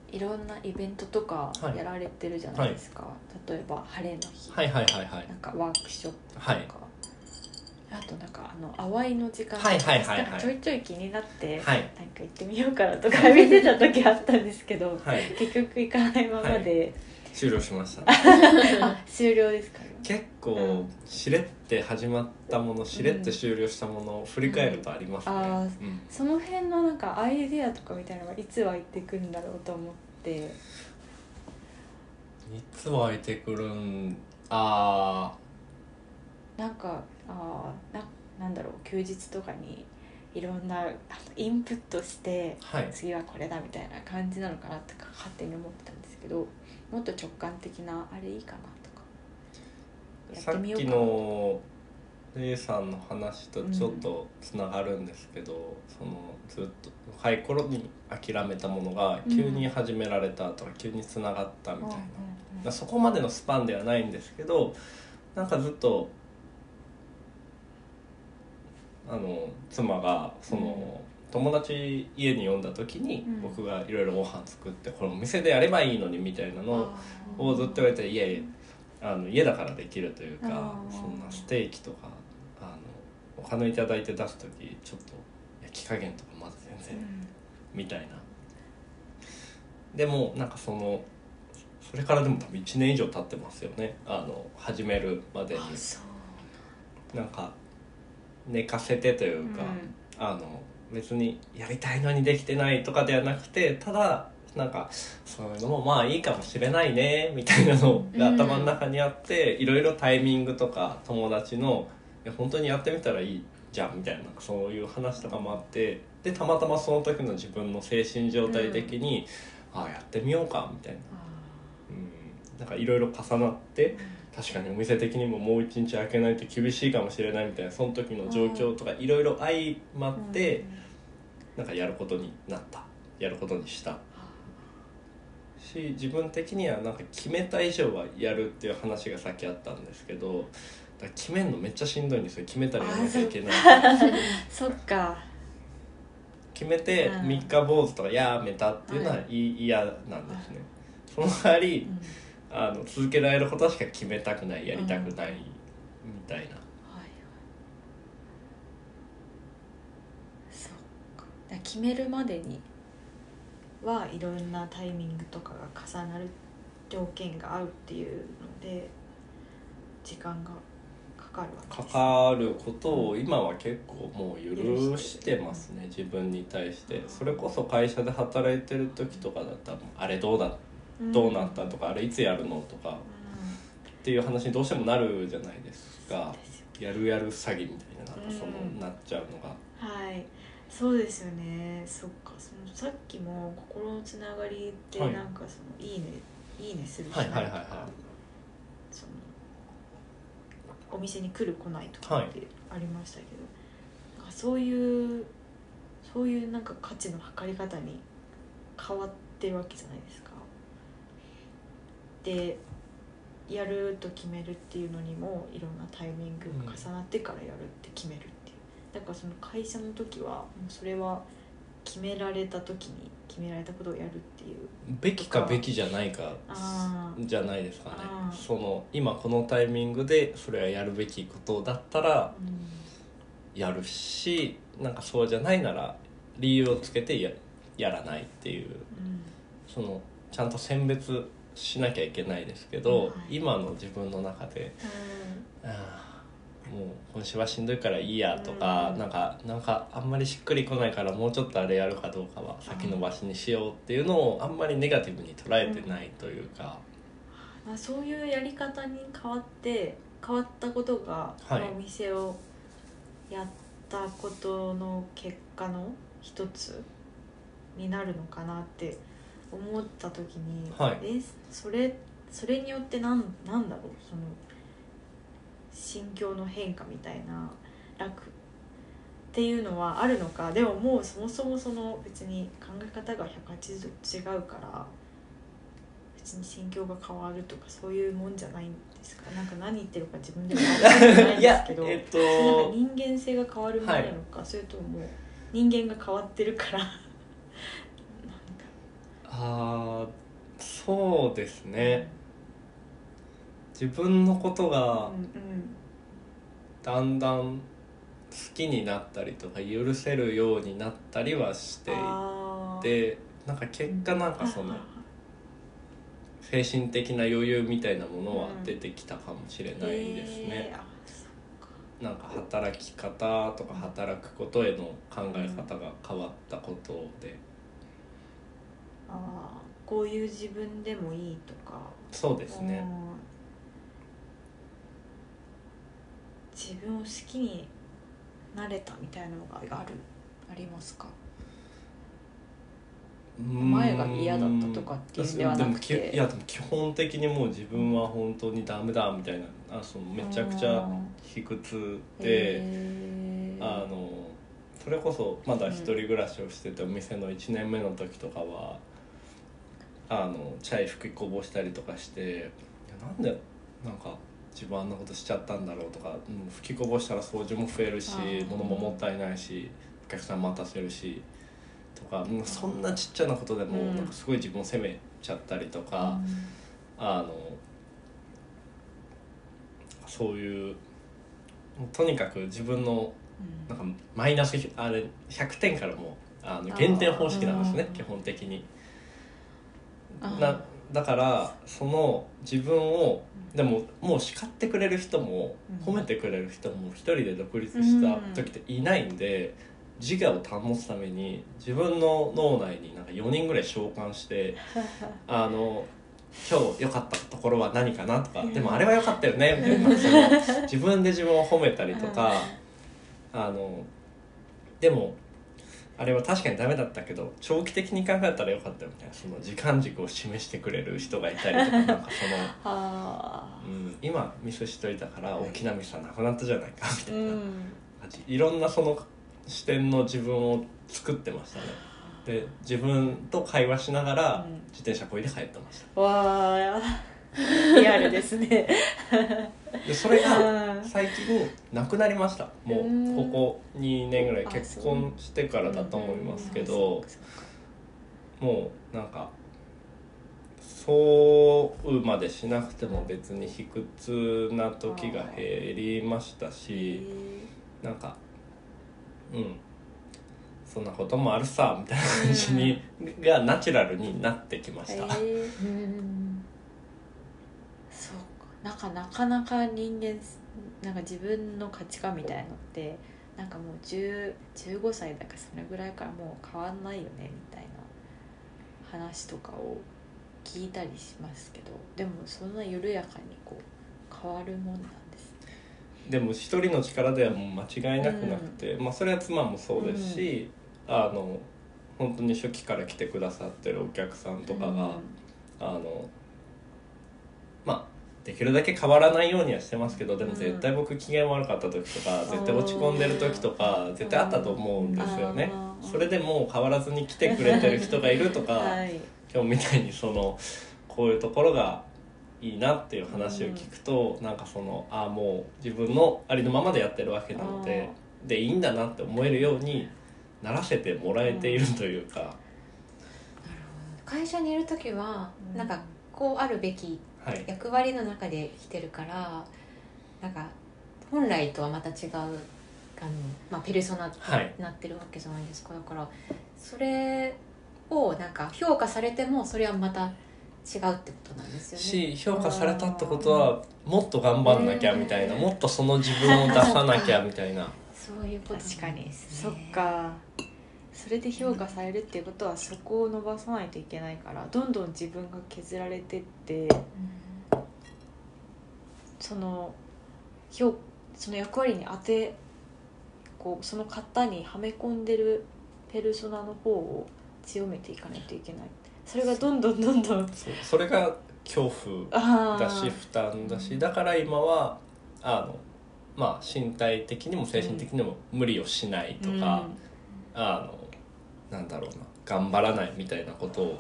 いろんなイベントとかはい。やられてるじゃないですか、例えば晴れの日、はいはいはいはい。なんかワークショップとか、はいあとなんかあの淡いの時間とかはいはいはいちょいちょい気になって、はい。なんか行ってみようかなとか 見てた時あったんですけど はい。結局行かないままで、終了しました。あ終了ですか？結構うんしれって始まったものしれって終了したものを振り返るとありますね、うん。あーうん。その辺のなんかアイデアとかみたいなのはいつ湧いてくるんだろうと思って。いつ湧いてくるん？あなんかあーななんだろう休日とかにいろんなインプットしてあはい。次はこれだみたいな感じなのかなとか勝手に思ってたんですけどもっと直感的なあれいいかなとか。やさってきっみようかなのレイさんの話とちょっとつながるんですけど、そのずっと若い頃に諦めたものが急に始められたとか、急につながったみたいな、だからそこまでのスパンではないんですけどなんかずっとあの妻がその、友達家に呼んだ時に、うん。僕がいろいろご飯作ってこれお店でやればいいのにみたいなのをずっと言われていやいやあの家だからできるというかそんなステーキとかあのお金いただいて出す時ちょっと焼き加減とかまだ全然みたいな。でもなんかそのそれからでも多分1年以上経ってますよね。あの始めるまでに。なんか寝かせてというか、あの別にやりたいのにできてないとかではなくてただなんかそういうのもまあいいかもしれないねみたいなのが頭の中にあって、いろいろタイミングとか友達の「いや本当にやってみたらいいじゃん」みたいなそういう話とかもあってでたまたまその時の自分の精神状態的に「ああやってみようか」みたいな。あうん。なんかいろいろ重なって確かにお店的にももう一日開けないと厳しいかもしれないみたいなその時の状況とかいろいろ相まーってうん。なんかやることになった。やることにした。し自分的にはなんか決めた以上はやるっていう話がさっきあったんですけど決めるのめっちゃしんどいんですよ。決めたらやらなきゃいけない。そっか。決めてうん。三日坊主とかやめたっていうのははい。嫌なんですね。その代わりうんあの続けられることしか決めたくないやりたくないみたいな、はいそっか。だから決めるまでにはいろんなタイミングとかが重なる条件が合うっていうので時間がかかるわけかですかることを今は結構もう許してますね自分に対して。それこそ会社で働いてる時とかだったらあれどうだどうなったとかあれいつやるのとかっていう話にどうしてもなるじゃないですか。やるやる詐欺みたいななんかそのうんなっちゃうのが。はい。そうですよね。そっか。そのさっきも心のつながりってはい。なんかその、い、いねいいねするしはいはいはいはい。なんかそのお店に来る来ないとかってありましたけど、なんかそういうそういうなんか価値の測り方に変わってるわけじゃないですか。でやると決めるっていうのにもいろんなタイミングが重なってからやるって決めるっていう。だからその会社の時はそれは決められた時に決められたことをやるっていう。べきかべきじゃないかじゃないですかね。その今このタイミングでそれはやるべきことだったらうん。やるしなんかそうじゃないなら理由をつけてややらないっていう。うん。そのちゃんと選別しなきゃいけないですけど、はい。今の自分の中であーもう今週はしんどいからいいやとか、うん。なんかなんかあんまりしっくりこないからもうちょっとあれやるかどうかは先延ばしにしようっていうのをあんまりネガティブに捉えてないというか、まあ、そういうやり方に変わって変わったことが、はい。このお店をやったことの結果の一つになるのかなって思った時に、はい。えそれそれによってなんなんだろう？その心境の変化みたいな楽。っていうのはあるのか？でももうそもそもその別に考え方が180度違うから別に心境が変わるとかそういうもんじゃないんですか？なんか何言ってるか自分でも分かってないんですけどえっと人間性が変わるものなのか、それとも人間が変わってるからあーそうですね。自分のことがだんだん好きになったりとか許せるようになったりはしていてなんか結果なんかその精神的な余裕みたいなものは出てきたかもしれないですね。なんか働き方とか働くことへの考え方が変わったことであーこういう自分でもいいとか。そうですね。うん自分を好きになれたみたいなのがある。ありますか？前が嫌だったとかっていうんではなくて。でもきいやでも基本的にもう自分は本当にダメだみたいな。あそのめちゃくちゃ卑屈であのそれこそまだ一人暮らしをしててお店の1年目の時とかはあのチャイ吹きこぼしたりとかしていやなんでなんか自分あんなことしちゃったんだろうとか、うん、吹きこぼしたら掃除も増えるし物ももったいないしお客さん待たせるしとか、うんそんなちっちゃなことでもうん。なんかすごい自分を責めちゃったりとか。あのそういうとにかく自分のなんかマイナスあれ100点からもあの減点方式なんですね基本的になだからその自分をでももう叱ってくれる人もうん。褒めてくれる人も一人で独立した時っていないんで自我を保つために自分の脳内になんか4人ぐらい召喚して あの今日良かったところは何かなとかでもあれは良かったよねみたいな その自分で自分を褒めたりとかあのでもあれは確かにダメだったけど長期的に考えたら良かったよみたいなその時間軸を示してくれる人がいたりとかなんかその、あうん、今ミスしといたから大きなミスはなくなったじゃないかみたいな、ーうん。いろんなその視点の自分を作ってましたね。で自分と会話しながらうん。自転車こいで帰ってました。わあリアルですね でそれがうん。最近なくなりました。もうここ2年ぐらいあ結婚してからだと思いますけどもうなんかそうまでしなくても別に卑屈な時が減りましたしなんかうんそんなこともあるさみたいな感じに、がナチュラルになってきました、なんかなかなか人間なんか自分の価値観みたいなのってなんかもう10 15歳だからそれぐらいからもう変わんないよねみたいな話とかを聞いたりしますけどでもそんな緩やかにこう変わるもんなんですでも一人の力ではもう間違いなくなくて、まあそれは妻もそうですし、あの本当に初期から来てくださってるお客さんとかが、あのまあできるだけ変わらないようにはしてますけどでも絶対僕機嫌悪かった時とか、絶対落ち込んでる時とか絶対あったと思うんですよね、それでも変わらずに来てくれてる人がいるとか、はい。今日みたいにそのこういうところがいいなっていう話を聞くと、なんかそのああもう自分のありのままでやってるわけなのででいいんだなって思えるようにならせてもらえているというか、会社にいる時はうん。なんかこうあるべきはい役割の中で来てるからなんか本来とはまた違うあの、まあ、ペルソナにはい。なってるわけじゃないですか、だからそれをなんか評価されてもそれはまた違うってことなんですよね。し評価されたってことはもっと頑張んなきゃみたいな、もっとその自分を出さなきゃみたいな。そういうこと確かに。ですそっかそれで評価されるっていうことはそこを伸ばさないといけないからどんどん自分が削られてってその評その役割に当てこうその型にはめ込んでるペルソナの方を強めていかないといけない。それがどんどんどんどんそれが恐怖あだし負担だしだから今はあのまあ身体的にも精神的にも無理をしないとか、あのなんだろうな。頑張らないみたいなことを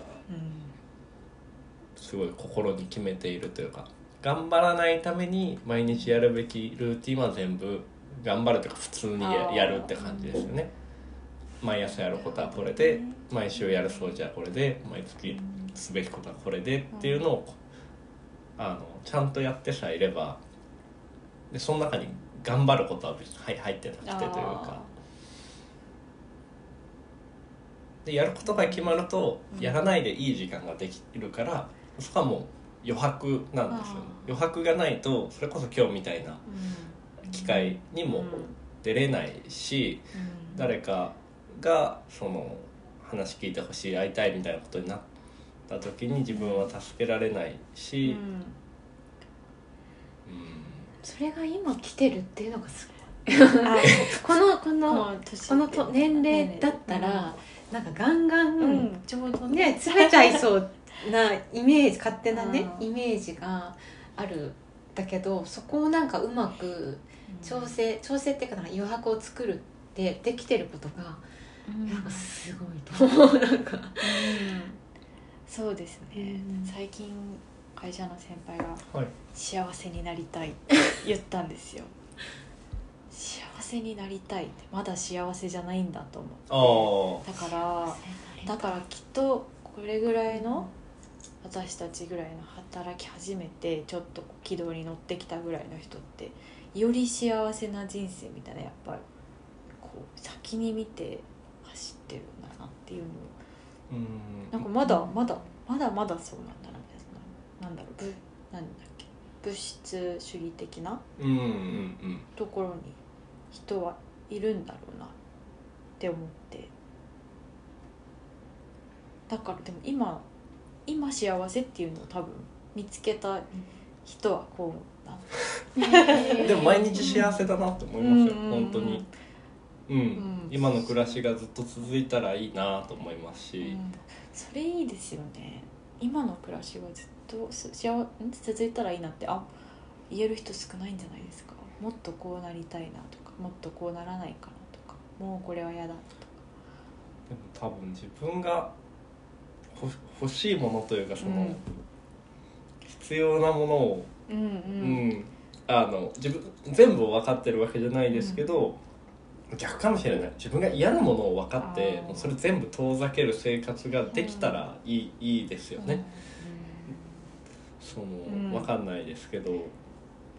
すごい心に決めているというか。頑張らないために毎日やるべきルーティンは全部頑張るというか普通にやるって感じですよね。毎朝やることはこれで毎週やる掃除はこれで毎月すべきことはこれでっていうのをあのちゃんとやってさえいればでその中に頑張ることは別に入入ってなくてというかでやることが決まるとうん。やらないでいい時間ができるからそこはも余白なんですよね。余白がないとそれこそ今日みたいな機会にも出れないし、誰かがその話聞いてほしい会いたいみたいなことになった時に自分は助けられないし、うん。それが今来てるっていうのがすごい。あ このここのこのと年齢だったら、なんかガンガン、うん。ちょうどね。詰めちゃいそうなイメージ勝手なねうん。イメージがあるだけどそこをなんかうまく調整調整っていうかなんか余白を作るってできてることがうん。なんかすごいと思う。なんか。うん。そうですね、うん。最近会社の先輩がはい「幸せになりたい」って言ったんですよ。幸 せになりたいってまだ幸せじゃないんだと思あうだからだからきっとこれぐらいの私たちぐらいの働き始めてちょっと軌道に乗ってきたぐらいの人ってより幸せな人生みたいなやっぱりこう先に見て走ってるんだなっていうのをーうん。なんかまだまだまだまだそうなんだなみたいな。なんだろう。ぶなんだっけ物質主義的なところに人はいるんだろうなって思って。だからでも今今幸せっていうのを多分見つけた人はこうなんだ でも毎日幸せだなって思いますよ、うん。本当に。うん、ん。今の暮らしがずっと続いたらいいなと思いますし、うん。それいいですよね。今の暮らしがずっとす幸ん？続いたらいいなってあ言える人少ないんじゃないですか。もっとこうなりたいなとかもっとこうならないかなとかもうこれは嫌だとか。でも多分自分がほ欲しいものというかその、うん。必要なものを、うんううん。んあの自分全部を分かってるわけじゃないですけど、逆かもしれない。自分が嫌なものを分かってもうそれ全部遠ざける生活ができたらいい,、いいですよね、その、ん。分かんないですけど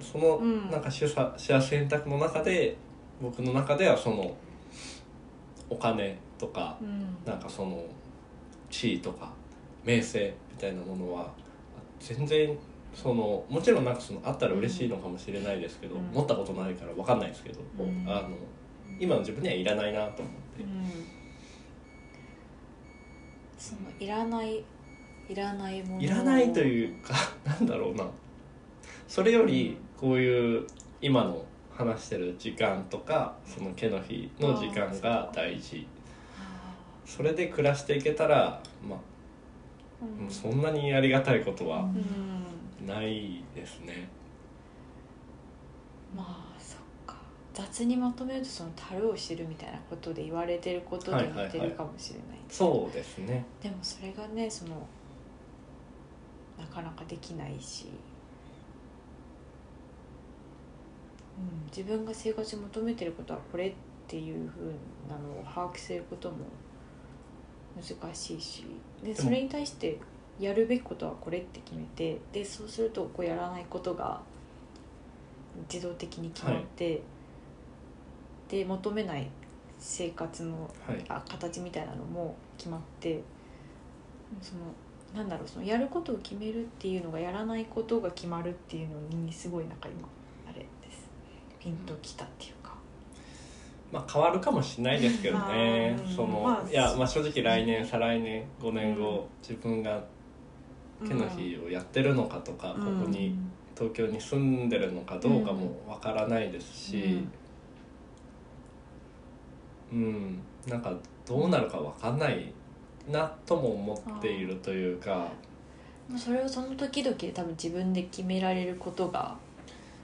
その、うんなんか取捨選択の中で僕の中ではそのお金とかうん。なんかその地位とか名声みたいなものは全然そのもちろんなんかそのあったら嬉しいのかもしれないですけど、うん。持ったことないから分かんないですけど、うん。あの今の自分にはいらないなと思って、そのいらないいらないもの。いらないというかなんだろうな。それよりこういう今の話してる時間とかその毛の日の時間が大事。あそれで暮らしていけたらまあーうん。そんなにありがたいことはうん。ないですね。まあそっか。雑にまとめるとその樽を知るみたいなことで言われてることに似てるかもしれない,、そうですね。でもそれがねそのなかなかできないし、うん、自分が生活に求めてることはこれっていうふうなのを把握することも難しいし。でも。それに対してやるべきことはこれって決めてでそうするとこうやらないことが自動的に決まって、で求めない生活のはい。あ形みたいなのも決まってそのなんだろうそのやることを決めるっていうのがやらないことが決まるっていうのにすごいなんか今ピンときたっていうか。まあ変わるかもしれないですけどね。まあ。その、まあいやまあ正直来年再来年5年後、うん。自分が毛の日をやってるのかとか、ここに東京に住んでるのかどうかもわからないですし、うん、なんかどうなるかわかんないなとも思っているというか。うん、それをその時々で多分自分で決められることが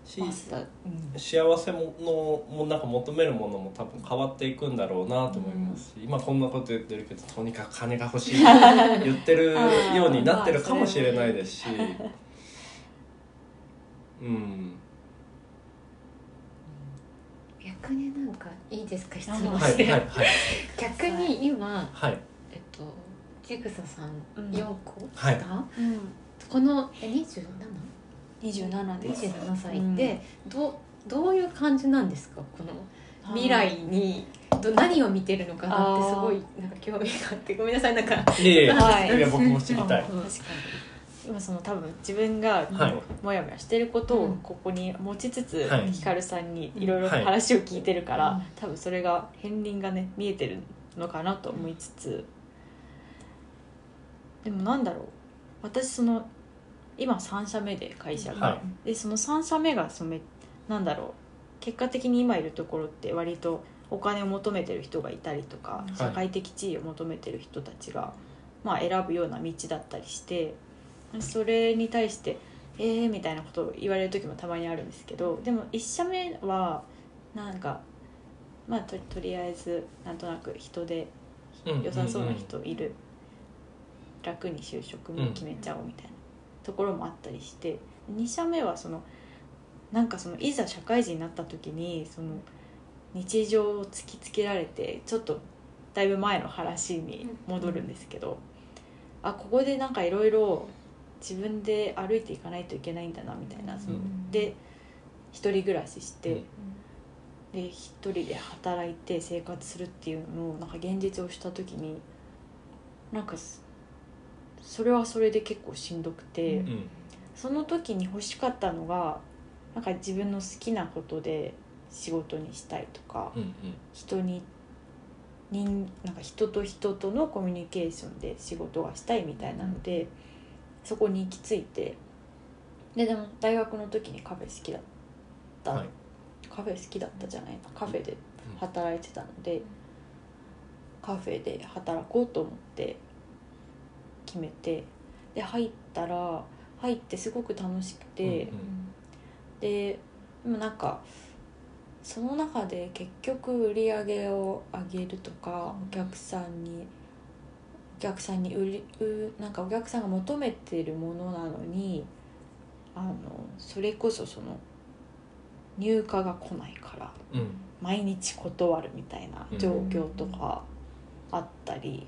しうん。幸せものもなんか求めるものも多分変わっていくんだろうなと思いますし、今こんなこと言ってるけどとにかく金が欲しい 言ってるようになってるかもしれないですし、うん。逆になんかいいですか質あ問はいして、はいはい逆に今、はい。えっとジグサさんうん。4個はい。下、うん、このえ 27? 27です27歳って、どうどういう感じなんですか？この未来にど何を見てるのかなってすごいなんか興味があって。ごめんなさいなんかいえいえ、はい。いや僕も知りたい。確か今その多分自分がはい。モヤモヤしてることをうん。ここに持ちつつ、はい。ヒカルさんにいろいろ話を聞いてるから、うん。多分それが片鱗がね見えてるのかなと思いつつ。でもなんだろう。私その今3社目で会社が、はでその3社目がそのめなんだろう。結果的に今いるところって割とお金を求めてる人がいたりとか、はい社会的地位を求めてる人たちが、まあ、選ぶような道だったりしてそれに対して「えー」みたいなことを言われる時もたまにあるんですけどでも1社目はなんかまあととりあえずなんとなく人でうん良さそうな人いる、楽に就職も決めちゃおうみたいなところもあったりして2社目はそのなんかそのいざ社会人になった時にその日常を突きつけられてちょっとだいぶ前の話に戻るんですけど、あここでなんかいろいろ自分で歩いていかないといけないんだなみたいなその、うん。で一人暮らしして、うん。で一人で働いて生活するっていうののなんか現実をした時になんかそそれはそれで結構しんどくて、うんうんその時に欲しかったのがなんか自分の好きなことで仕事にしたいとか、うん人に人なんか人と人とのコミュニケーションで仕事がしたいみたいなので、そこに行き着いてででも大学の時にカフェ好きだった、はい。カフェ好きだったじゃないな。カフェで働いてたので、カフェで働こうと思って決めてで入ったら入ってすごく楽しくて、うんででもなんかその中で結局売り上げを上げるとかお客さんにお客さんに売りうなんかお客さんが求めてるものなのにあのそれこそその入荷が来ないからうんうん。毎日断るみたいな状況とかあったり、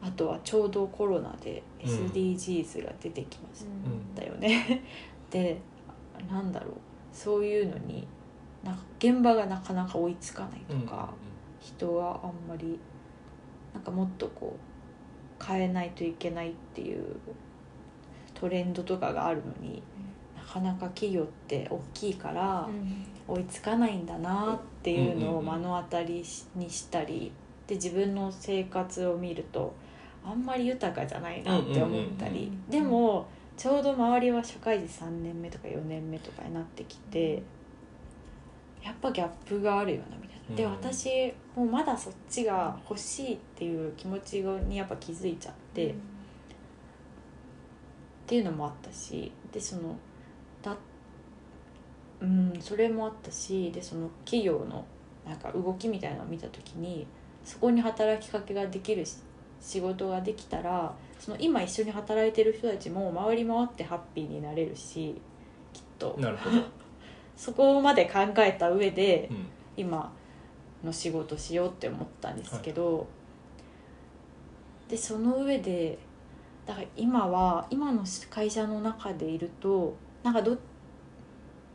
あとはちょうどコロナでうん。SDGs が出てきましうん。たよね。でなんだろう。そういうのになんか現場がなかなか追いつかないとか、人はあんまりなんかもっとこう変えないといけないっていうトレンドとかがあるのになかなか企業って大きいから追いつかないん。だなっていうのを目の当たりにしたりで自分の生活を見るとあんまり豊かじゃないなって思ったりうんうんうんうんでもちょうど周りは社会人3年目とか4年目とかになってきてやっぱギャップがあるよなみたいな。でうん私もうまだそっちが欲しいっていう気持ちにやっぱ気づいちゃって。っていうのもあったしでそのだうんそれもあったしでその企業のなんか動きみたいなのを見た時にそこに働きかけができるし仕事ができたらその今一緒に働いてる人たちも回り回ってハッピーになれるしきっと。なるほど、そこまで考えた上でうん。今の仕事しようって思ったんですけど、でその上でだから今は今の会社の中でいるとなんかどっ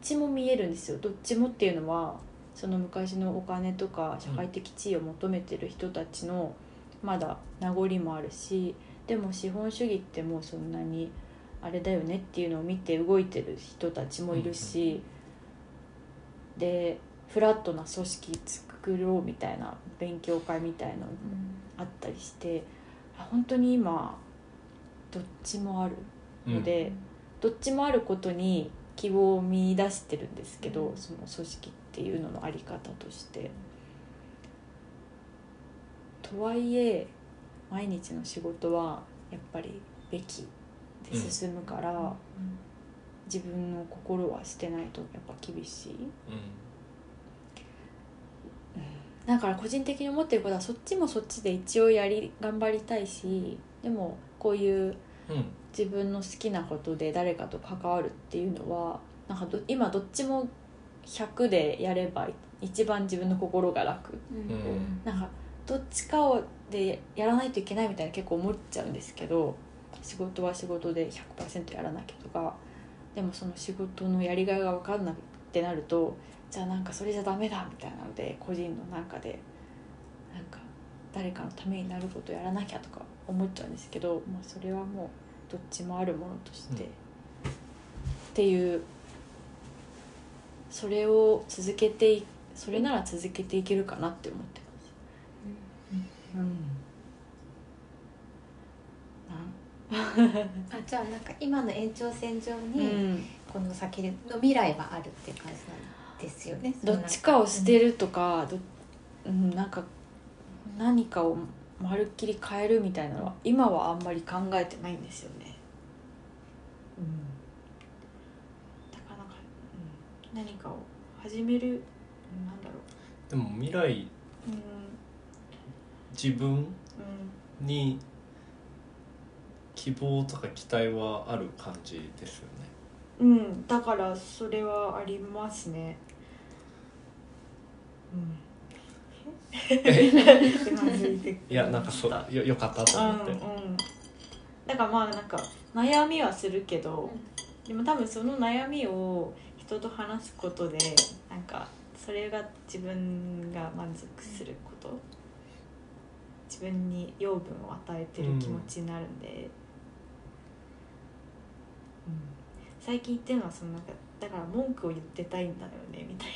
ちも見えるんですよ。どっちもっていうのはその昔のお金とか社会的地位を求めてる人たちのまだ名残もあるしでも資本主義ってもうそんなにあれだよねっていうのを見て動いてる人たちもいるし、でフラットな組織作ろうみたいな勉強会みたいなのあったりしてあ本当に今どっちもあるので、どっちもあることに希望を見出してるんですけど、うんその組織っていうののあり方として。とはいえ毎日の仕事はやっぱりべきで進むから、自分の心は捨てないとやっぱ厳しい。だから個人的に思ってることはそっちもそっちで一応やり頑張りたいしでもこういううん。うん自分の好きなことで誰かと関わるっていうのはなんかど今どっちも100でやれば一番自分の心が楽。うん。なんかどっちかをでやらないといけないみたいな結構思っちゃうんですけど仕事は仕事で100%やらなきゃとかでもその仕事のやりがいが分かんなくてなるとじゃあなんかそれじゃダメだみたいなので個人の中でなんか誰かのためになることやらなきゃとか思っちゃうんですけど、まあ、それはもうどっちもあるものとして、っていうそれを続けてそれなら続けていけるかなって思って。うん。あじゃあなんか今の延長線上に、うん。この先の未来はあるっていう感じなんですよね。どっちかを捨てるとか、どうん、なんか何かをまるっきり変えるみたいなのは今はあんまり考えてないんですよね。うん、だからなんか、うん、何かを始めるうんなんだろでも未来う、うん自分うん、に希望とか期待はある感じですよねうん、だからそれはありますね。うん。いやなんかそうよよかったと思って、うんうん。だからまあなんか悩みはするけど、でも多分その悩みを人と話すことでなんかそれが自分が満足すること、自分に養分を与えてる気持ちになるんで。うん。最近言ってるのはそのなんかだから文句を言ってたいんだよねみたい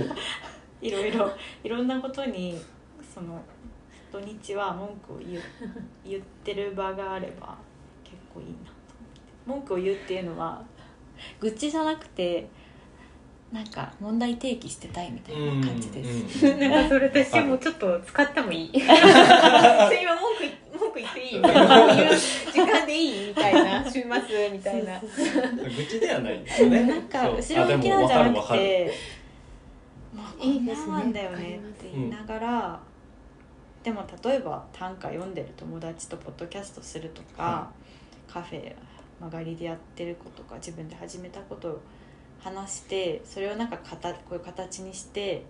な。いろいろ。いろんなことにその土日は文句を言う言ってる場があれば結構いいなと思って。文句を言うっていうのは愚痴じゃなくてなんか問題提起してたいみたいな感じです、うんうんなんかそれ私もちょっと使ってもいい 今文句い文句言っていい？みたいな時間でいい？みたいな週末みたいな。そうそうそう愚痴ではないんですよね。なんか後ろ向きなんじゃなくていいですねななんだよねって言いながら、でも例えば短歌読んでる友達とポッドキャストするとか、はカフェ曲がりでやってることか自分で始めたことを話してそれをなんかかたこういう形にして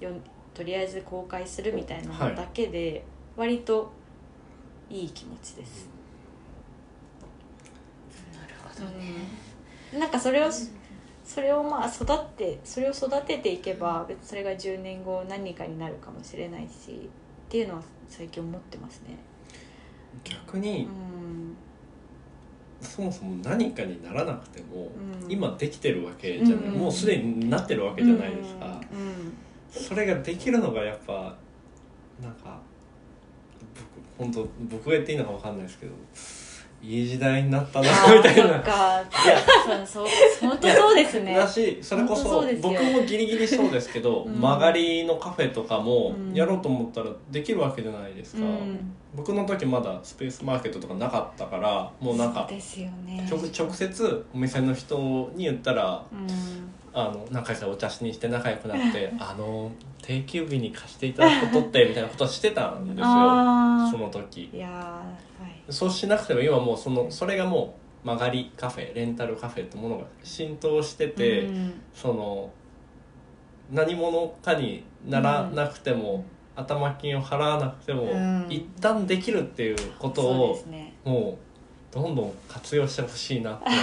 よんとりあえず公開するみたいなのだけで割といい気持ちです。なるほどねうんなんかそれをそれをまあ育ってそれを育てていけば別にそれが10年後何かになるかもしれないしっていうのは最近思ってますね。逆にうんそもそも何かにならなくても、うん。今できてるわけじゃない、うん。もうすでになってるわけじゃないですか、うん。それができるのがやっぱなんか僕本当僕が言っていいのかわかんないですけどいい時代になったなみたいな。か。いやそうそう本当そうですね。だしそれこそ僕もギリギリそうですけど、うん。曲がりのカフェとかもうん。やろうと思ったらできるわけじゃないですか、うん。僕の時まだスペースマーケットとかなかったからもうなんかですよね。直直接お店の人に言ったらうん。あの仲良さお茶しにして仲良くなって あの定休日に貸していただくことってみたいなことをしてたんですよ。あその時。ーいやーはいそうしなくても今もうそのそれがもう曲がりカフェレンタルカフェってものが浸透してて、うん。その何者かにならなくても、頭金を払わなくても、うん。一旦できるっていうことをね。もうどんどん活用してほしいなって。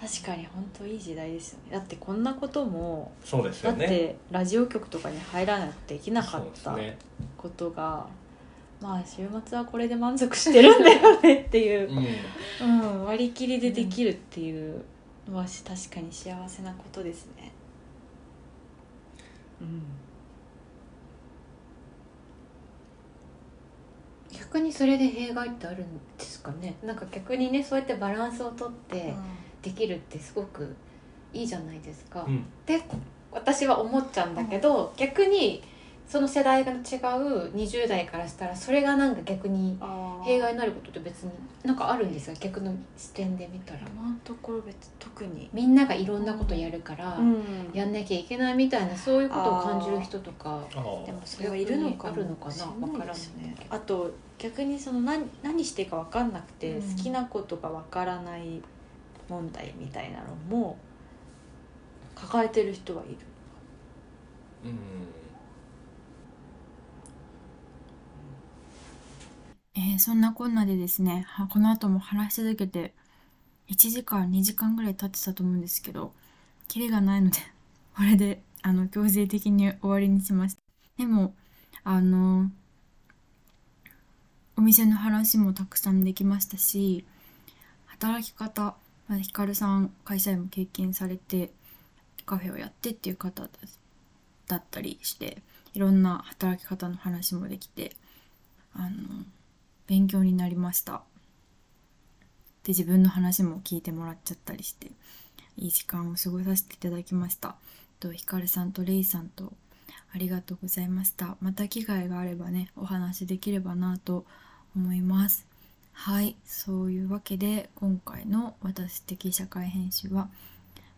確かに本当いい時代ですよね。だってこんなこともそうですだっよねてラジオ局とかに入らないとできなかったですね。ことが、まあ週末はこれで満足してるんだよねっていう。う、ん。うん、割り切りでできるっていうのは確かに幸せなことですね。うん。逆にそれで弊害ってあるんですかね？なんか逆にねそうやってバランスをとってできるってすごくいいじゃないですか、うん。でこ私は思っちゃうんだけど、逆にその世代が違う20代からしたらそれがなんか逆に弊害になることって別になんかあるんですよ。逆の視点で見たら。今のところ別に特に。みんながいろんなことやるから、ん。やんなきゃいけないみたいなそういうことを感じる人とかでもそれはいるのかも。あるのかな？しれわからないねあと逆にその何何していいか分かんなくて、うん。好きなことが分からない問題みたいなのも抱えてる人はいる。うんえーそんなこんなでですね、この後も話し続けて、1時間、2時間ぐらい経ってたと思うんですけど、キリがないので、これで、あの、強制的に終わりにしました。でも、あの、お店の話もたくさんできましたし、働き方、ひかるさん会社員も経験されてカフェをやってっていう方だだったりしていろんな働き方の話もできてあの勉強になりました。で自分の話も聞いてもらっちゃったりしていい時間を過ごさせていただきました。とひかるさんとレイさんとありがとうございました。また機会があればねお話できればなと思います。はいそういうわけで今回の私的社会編集は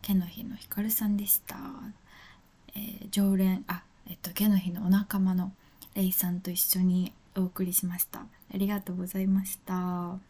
毛の日のひかるさんでした、えー、常連あえっと毛の日のお仲間のレイさんと一緒にお送りしました。ありがとうございました。